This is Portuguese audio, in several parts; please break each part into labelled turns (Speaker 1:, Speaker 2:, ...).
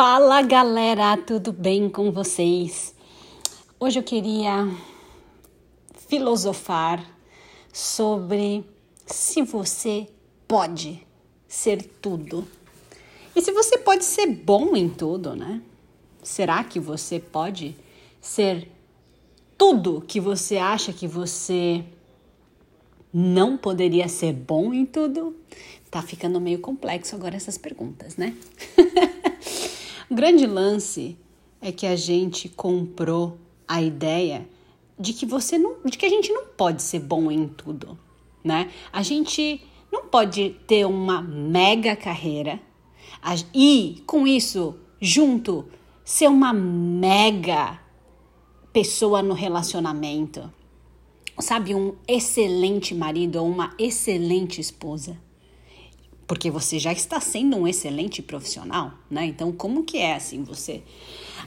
Speaker 1: Fala galera, tudo bem com vocês? Hoje eu queria filosofar sobre se você pode ser tudo. E se você pode ser bom em tudo, né? Será que você pode ser tudo que você acha que você não poderia ser bom em tudo? Tá ficando meio complexo agora essas perguntas, né? o grande lance é que a gente comprou a ideia de que você não, de que a gente não pode ser bom em tudo, né? A gente não pode ter uma mega carreira e com isso junto ser uma mega pessoa no relacionamento, sabe, um excelente marido ou uma excelente esposa porque você já está sendo um excelente profissional, né? Então, como que é assim você?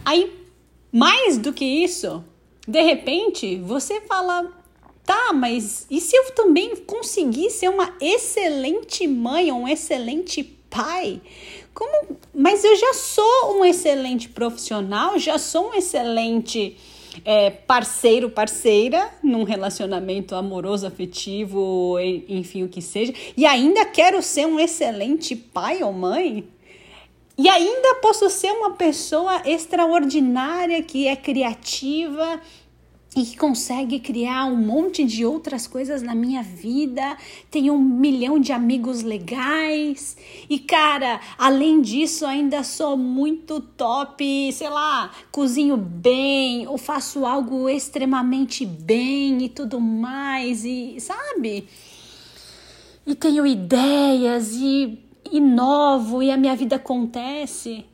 Speaker 1: Aí, mais do que isso, de repente, você fala, tá, mas e se eu também conseguir ser uma excelente mãe, um excelente pai? Como? Mas eu já sou um excelente profissional, já sou um excelente é, parceiro, parceira, num relacionamento amoroso, afetivo, enfim, o que seja, e ainda quero ser um excelente pai ou mãe, e ainda posso ser uma pessoa extraordinária que é criativa, e que consegue criar um monte de outras coisas na minha vida, tenho um milhão de amigos legais e cara, além disso ainda sou muito top, sei lá, cozinho bem ou faço algo extremamente bem e tudo mais e sabe? E tenho ideias e inovo e a minha vida acontece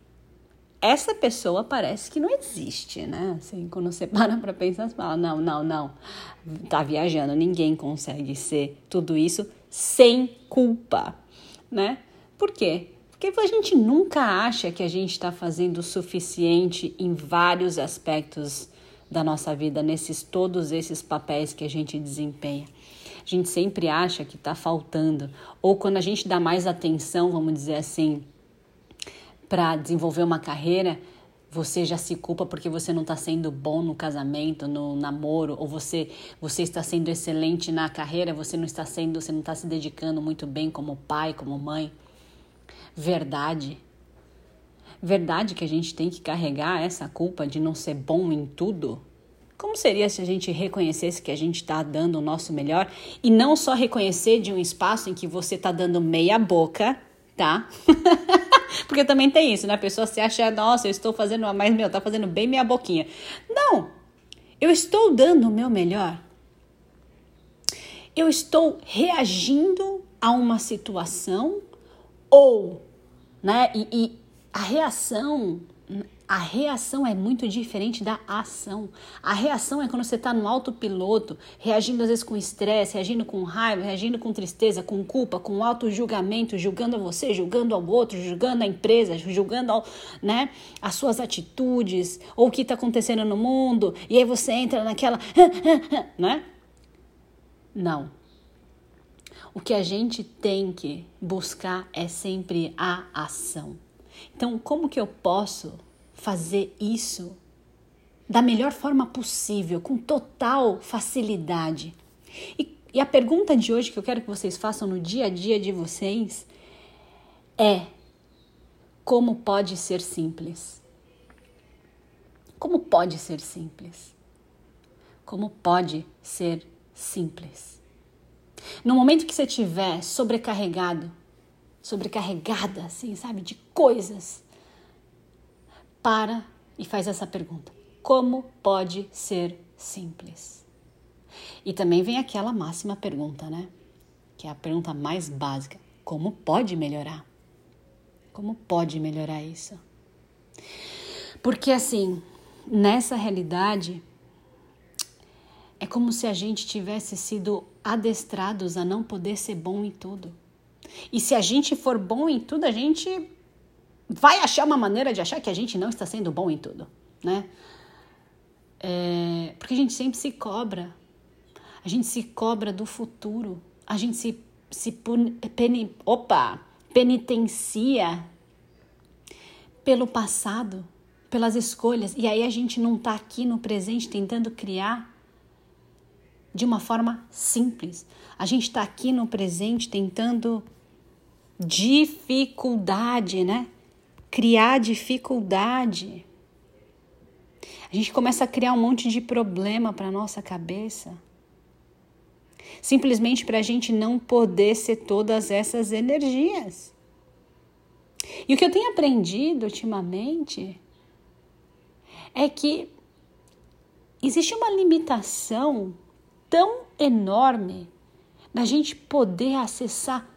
Speaker 1: essa pessoa parece que não existe, né? Assim, quando você para para pensar, você fala, não, não, não, tá viajando, ninguém consegue ser tudo isso sem culpa, né? Por quê? Porque a gente nunca acha que a gente está fazendo o suficiente em vários aspectos da nossa vida, nesses todos esses papéis que a gente desempenha. A gente sempre acha que está faltando, ou quando a gente dá mais atenção, vamos dizer assim, para desenvolver uma carreira, você já se culpa porque você não está sendo bom no casamento, no namoro, ou você você está sendo excelente na carreira, você não está sendo, você não está se dedicando muito bem como pai, como mãe. Verdade. Verdade que a gente tem que carregar essa culpa de não ser bom em tudo. Como seria se a gente reconhecesse que a gente está dando o nosso melhor e não só reconhecer de um espaço em que você está dando meia boca, tá? Porque também tem isso, né? A pessoa se acha, nossa, eu estou fazendo, mas meu, tá fazendo bem minha boquinha. Não! Eu estou dando o meu melhor. Eu estou reagindo a uma situação ou, né? E, e a reação a reação é muito diferente da ação. A reação é quando você está no autopiloto, reagindo às vezes com estresse, reagindo com raiva, reagindo com tristeza, com culpa, com auto-julgamento, julgando a você, julgando ao outro, julgando a empresa, julgando ao, né, as suas atitudes, ou o que está acontecendo no mundo, e aí você entra naquela. né? Não. O que a gente tem que buscar é sempre a ação. Então, como que eu posso fazer isso da melhor forma possível, com total facilidade. E, e, a pergunta de hoje que eu quero que vocês façam no dia a dia de vocês é: como pode ser simples? Como pode ser simples? Como pode ser simples? No momento que você estiver sobrecarregado, sobrecarregada, assim, sabe, de coisas, para e faz essa pergunta: como pode ser simples? E também vem aquela máxima pergunta, né? Que é a pergunta mais básica: como pode melhorar? Como pode melhorar isso? Porque assim, nessa realidade, é como se a gente tivesse sido adestrados a não poder ser bom em tudo. E se a gente for bom em tudo, a gente vai achar uma maneira de achar que a gente não está sendo bom em tudo, né? É, porque a gente sempre se cobra, a gente se cobra do futuro, a gente se, se peni, opa, penitencia pelo passado, pelas escolhas, e aí a gente não está aqui no presente tentando criar de uma forma simples. A gente está aqui no presente tentando dificuldade, né? Criar dificuldade. A gente começa a criar um monte de problema para nossa cabeça. Simplesmente para a gente não poder ser todas essas energias. E o que eu tenho aprendido ultimamente é que existe uma limitação tão enorme da gente poder acessar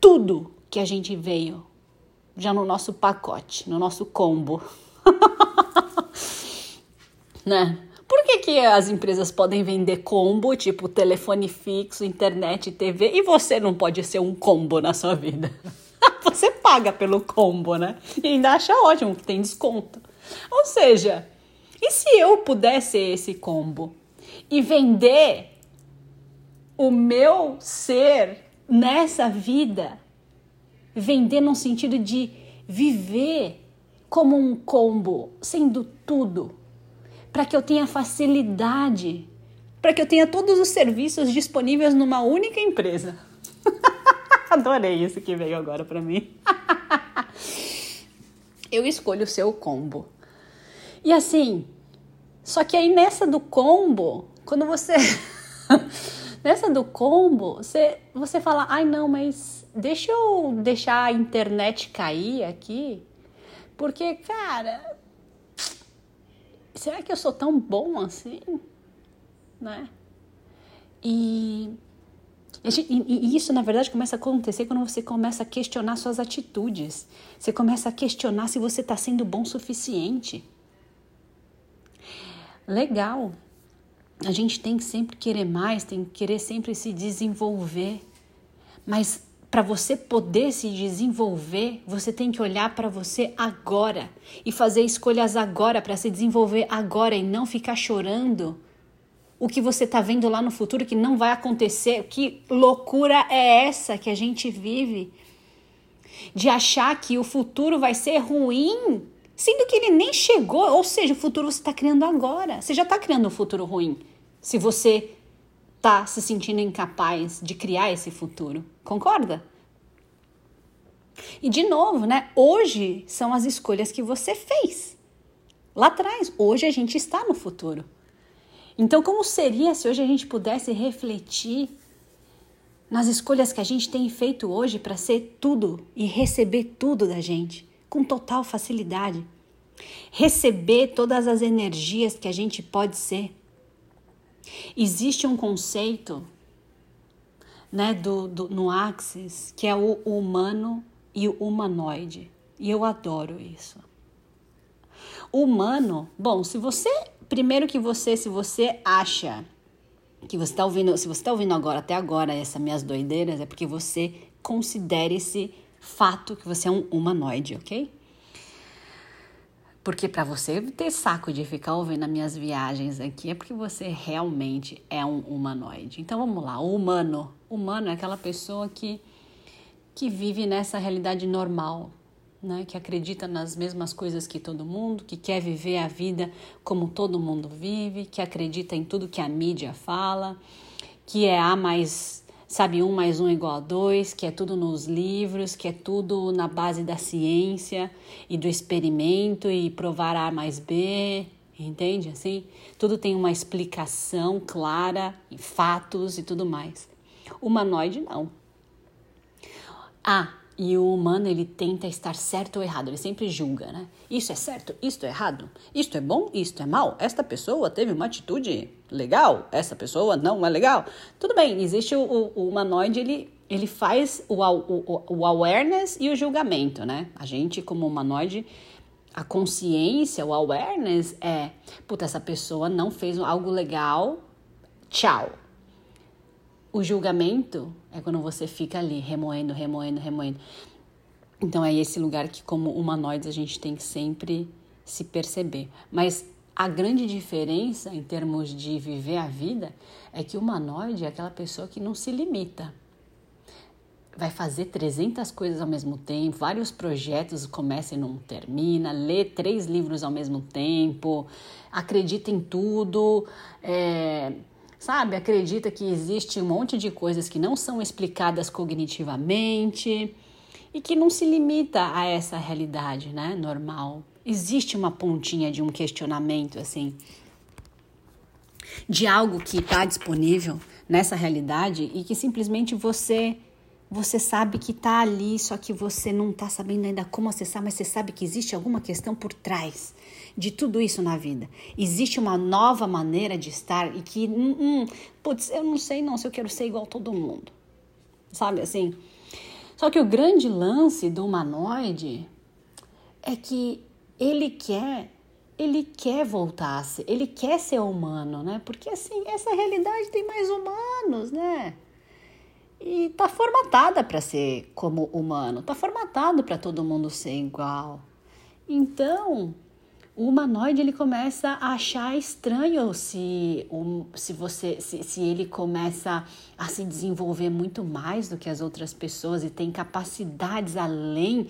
Speaker 1: tudo que a gente veio já no nosso pacote, no nosso combo. né? Por que, que as empresas podem vender combo, tipo telefone fixo, internet, TV, e você não pode ser um combo na sua vida? você paga pelo combo, né? E ainda acha ótimo que tem desconto. Ou seja, e se eu pudesse esse combo e vender o meu ser nessa vida, vender no sentido de viver como um combo, sendo tudo, para que eu tenha facilidade, para que eu tenha todos os serviços disponíveis numa única empresa. Adorei isso que veio agora para mim. eu escolho o seu combo. E assim, só que aí nessa do combo, quando você nessa do combo, você você fala: "Ai, não, mas deixa eu deixar a internet cair aqui". Porque, cara, será que eu sou tão bom assim? Né? E, e, isso, na verdade, começa a acontecer quando você começa a questionar suas atitudes. Você começa a questionar se você está sendo bom o suficiente. Legal. A gente tem que sempre querer mais, tem que querer sempre se desenvolver. Mas para você poder se desenvolver, você tem que olhar para você agora e fazer escolhas agora para se desenvolver agora e não ficar chorando o que você está vendo lá no futuro que não vai acontecer. Que loucura é essa que a gente vive? De achar que o futuro vai ser ruim, sendo que ele nem chegou. Ou seja, o futuro você está criando agora. Você já está criando um futuro ruim. Se você está se sentindo incapaz de criar esse futuro. Concorda? E de novo, né? Hoje são as escolhas que você fez. Lá atrás, hoje a gente está no futuro. Então, como seria se hoje a gente pudesse refletir nas escolhas que a gente tem feito hoje para ser tudo e receber tudo da gente com total facilidade? Receber todas as energias que a gente pode ser Existe um conceito né, do, do, no Axis que é o humano e o humanoide. E eu adoro isso. Humano, bom, se você. Primeiro que você, se você acha que você está ouvindo, se você está ouvindo agora, até agora, essas minhas doideiras, é porque você considera esse fato que você é um humanoide, ok? Porque para você ter saco de ficar ouvindo as minhas viagens aqui é porque você realmente é um humanoide. Então vamos lá, o humano. Humano é aquela pessoa que, que vive nessa realidade normal, né? que acredita nas mesmas coisas que todo mundo, que quer viver a vida como todo mundo vive, que acredita em tudo que a mídia fala, que é A mais sabe, um mais um igual a dois, que é tudo nos livros, que é tudo na base da ciência e do experimento e provar A mais B, entende? Assim, tudo tem uma explicação clara, fatos e tudo mais. Humanoide não. Ah, e o humano, ele tenta estar certo ou errado, ele sempre julga, né? Isso é certo, isto é errado, isto é bom, isto é mal. Esta pessoa teve uma atitude legal, essa pessoa não é legal. Tudo bem, existe o, o, o humanoide, ele, ele faz o, o, o awareness e o julgamento, né? A gente, como humanoide, a consciência, o awareness é, puta, essa pessoa não fez algo legal, tchau o julgamento é quando você fica ali remoendo, remoendo, remoendo. Então é esse lugar que, como humanoides, a gente tem que sempre se perceber. Mas a grande diferença em termos de viver a vida é que o humanoide é aquela pessoa que não se limita. vai fazer 300 coisas ao mesmo tempo, vários projetos começam e não termina, lê três livros ao mesmo tempo, acredita em tudo, é, sabe? Acredita que existe um monte de coisas que não são explicadas cognitivamente e que não se limita a essa realidade, né? Normal. Existe uma pontinha de um questionamento assim, de algo que está disponível nessa realidade e que simplesmente você você sabe que está ali, só que você não está sabendo ainda como acessar, mas você sabe que existe alguma questão por trás de tudo isso na vida. Existe uma nova maneira de estar e que, hum, hum, putz, eu não sei não se eu quero ser igual a todo mundo. Sabe assim? Só que o grande lance do humanoide é que ele quer ele quer voltar, ele quer ser humano, né? Porque assim, essa realidade tem mais humanos, né? E tá formatada para ser como humano, tá formatado para todo mundo ser igual. Então, o humanoide ele começa a achar estranho se, um, se você se, se ele começa a se desenvolver muito mais do que as outras pessoas e tem capacidades além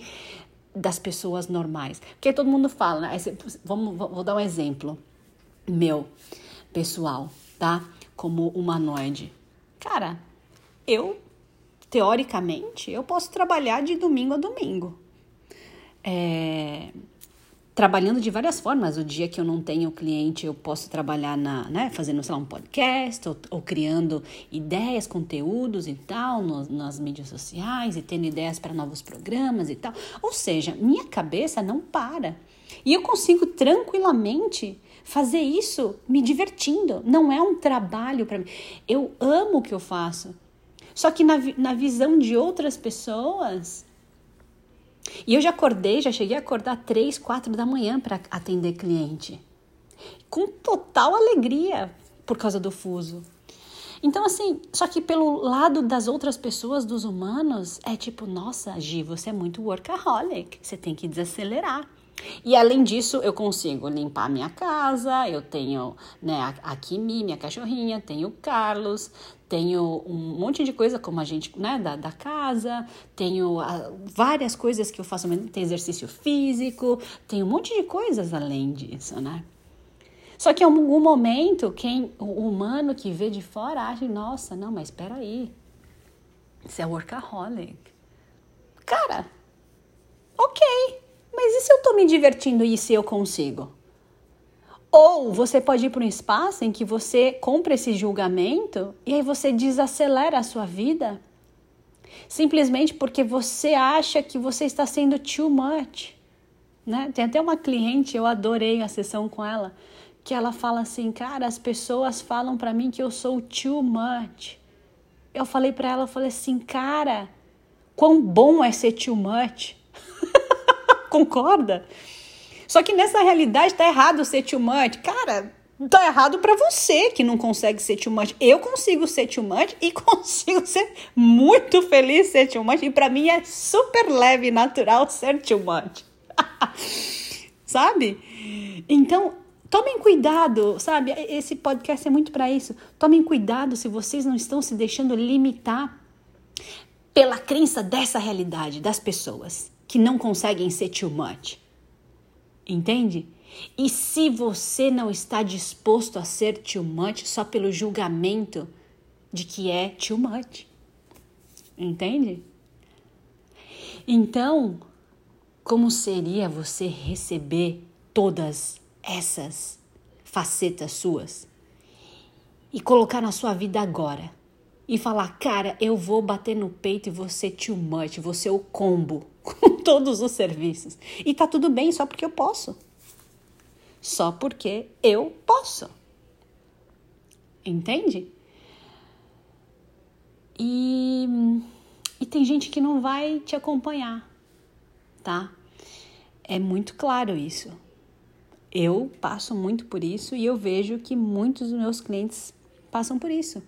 Speaker 1: das pessoas normais. Porque todo mundo fala, né? Vamos, vou dar um exemplo meu, pessoal, tá? Como humanoide. Cara, eu, teoricamente, eu posso trabalhar de domingo a domingo. É, trabalhando de várias formas. O dia que eu não tenho cliente, eu posso trabalhar na, né, fazendo, sei lá, um podcast ou, ou criando ideias, conteúdos e tal no, nas mídias sociais e tendo ideias para novos programas e tal. Ou seja, minha cabeça não para. E eu consigo tranquilamente fazer isso me divertindo. Não é um trabalho para mim. Eu amo o que eu faço. Só que na, na visão de outras pessoas, e eu já acordei, já cheguei a acordar três, quatro da manhã para atender cliente. Com total alegria por causa do fuso. Então, assim, só que pelo lado das outras pessoas, dos humanos, é tipo, nossa, Gi, você é muito workaholic, você tem que desacelerar. E além disso, eu consigo limpar minha casa, eu tenho né, a Kimi, minha cachorrinha, tenho o Carlos, tenho um monte de coisa como a gente, né, da, da casa, tenho a, ah, várias coisas que eu faço, tem exercício físico, tem um monte de coisas além disso, né? Só que em algum momento, quem, o humano que vê de fora acha, nossa, não, mas espera aí, você é workaholic. Cara, ok, mas e se eu tô me divertindo e se eu consigo? Ou você pode ir para um espaço em que você compra esse julgamento e aí você desacelera a sua vida simplesmente porque você acha que você está sendo too much. Né? Tem até uma cliente, eu adorei a sessão com ela, que ela fala assim, cara, as pessoas falam para mim que eu sou too much. Eu falei para ela, eu falei assim, cara, quão bom é ser too much. Concorda? Só que nessa realidade tá errado ser too much. Cara, tá errado para você que não consegue ser too much. Eu consigo ser too much e consigo ser muito feliz ser too much. E para mim é super leve e natural ser too much. sabe? Então, tomem cuidado, sabe? Esse podcast é muito para isso. Tomem cuidado se vocês não estão se deixando limitar pela crença dessa realidade das pessoas que não conseguem ser too much. Entende? E se você não está disposto a ser too much só pelo julgamento de que é too much. Entende? Então, como seria você receber todas essas facetas suas e colocar na sua vida agora? E falar, cara, eu vou bater no peito e você too much, você o combo com todos os serviços. E tá tudo bem só porque eu posso. Só porque eu posso. Entende? E, e tem gente que não vai te acompanhar, tá? É muito claro isso. Eu passo muito por isso e eu vejo que muitos dos meus clientes passam por isso.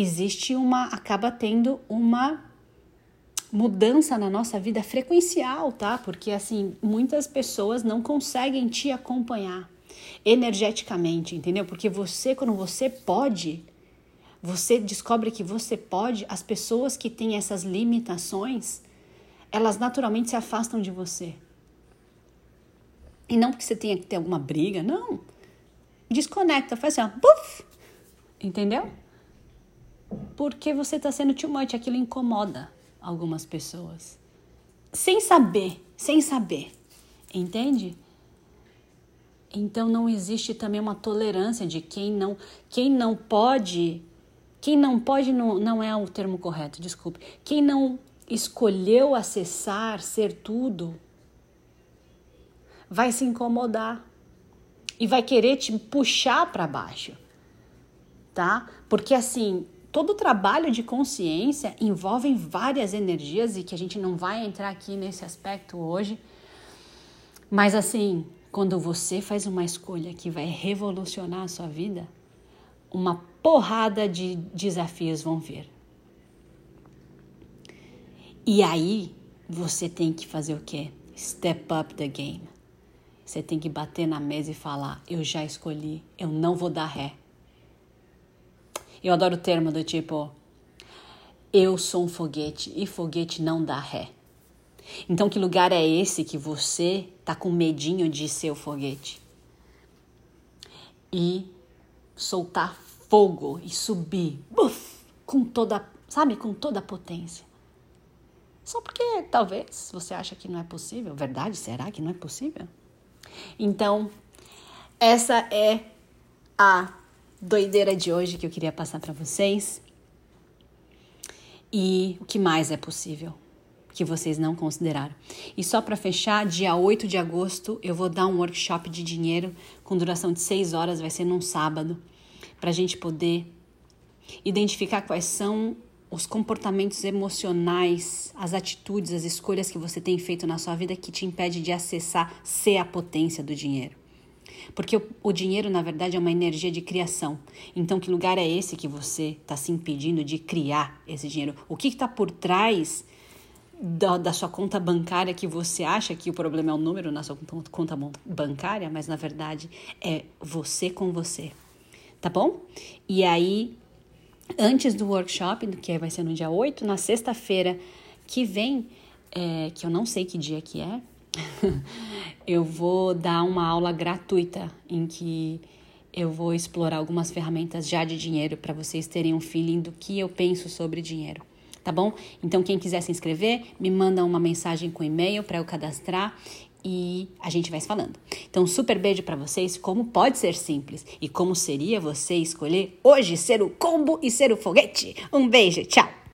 Speaker 1: Existe uma, acaba tendo uma mudança na nossa vida frequencial, tá? Porque assim, muitas pessoas não conseguem te acompanhar energeticamente, entendeu? Porque você, quando você pode, você descobre que você pode, as pessoas que têm essas limitações, elas naturalmente se afastam de você. E não porque você tenha que ter alguma briga, não. Desconecta, faz assim, ó, puff, entendeu? Porque você está sendo too much, aquilo incomoda algumas pessoas. Sem saber, sem saber, entende? Então não existe também uma tolerância de quem não, quem não pode, quem não pode não, não é o termo correto, desculpe. Quem não escolheu acessar, ser tudo, vai se incomodar e vai querer te puxar para baixo, tá? Porque assim, todo trabalho de consciência envolve várias energias e que a gente não vai entrar aqui nesse aspecto hoje. Mas assim, quando você faz uma escolha que vai revolucionar a sua vida, uma porrada de desafios vão vir. E aí você tem que fazer o quê? Step up the game. Você tem que bater na mesa e falar: Eu já escolhi, eu não vou dar ré. Eu adoro o termo do tipo: Eu sou um foguete e foguete não dá ré. Então, que lugar é esse que você tá com medinho de ser o foguete? E soltar fogo e subir, buf, com toda, sabe, com toda a potência. Só porque talvez você acha que não é possível. Verdade? Será que não é possível? Então, essa é a doideira de hoje que eu queria passar para vocês. E o que mais é possível que vocês não consideraram? E só para fechar, dia 8 de agosto eu vou dar um workshop de dinheiro com duração de 6 horas, vai ser num sábado, para a gente poder identificar quais são os comportamentos emocionais, as atitudes, as escolhas que você tem feito na sua vida que te impede de acessar, ser a potência do dinheiro. Porque o, o dinheiro, na verdade, é uma energia de criação. Então, que lugar é esse que você está se impedindo de criar esse dinheiro? O que está por trás da, da, sua conta bancária que você acha que o problema é o número na sua conta bancária, mas na verdade é você com você. Tá bom? E aí antes do workshop, que vai ser no dia 8, na sexta-feira que vem, é, que eu não sei que dia que é, eu vou dar uma aula gratuita em que eu vou explorar algumas ferramentas já de dinheiro para vocês terem um feeling do que eu penso sobre dinheiro. Tá bom? Então, quem quiser se inscrever, me manda uma mensagem com e-mail para eu cadastrar e a gente vai se falando. Então, super beijo para vocês. Como pode ser simples e como seria você escolher hoje ser o combo e ser o foguete? Um beijo, tchau!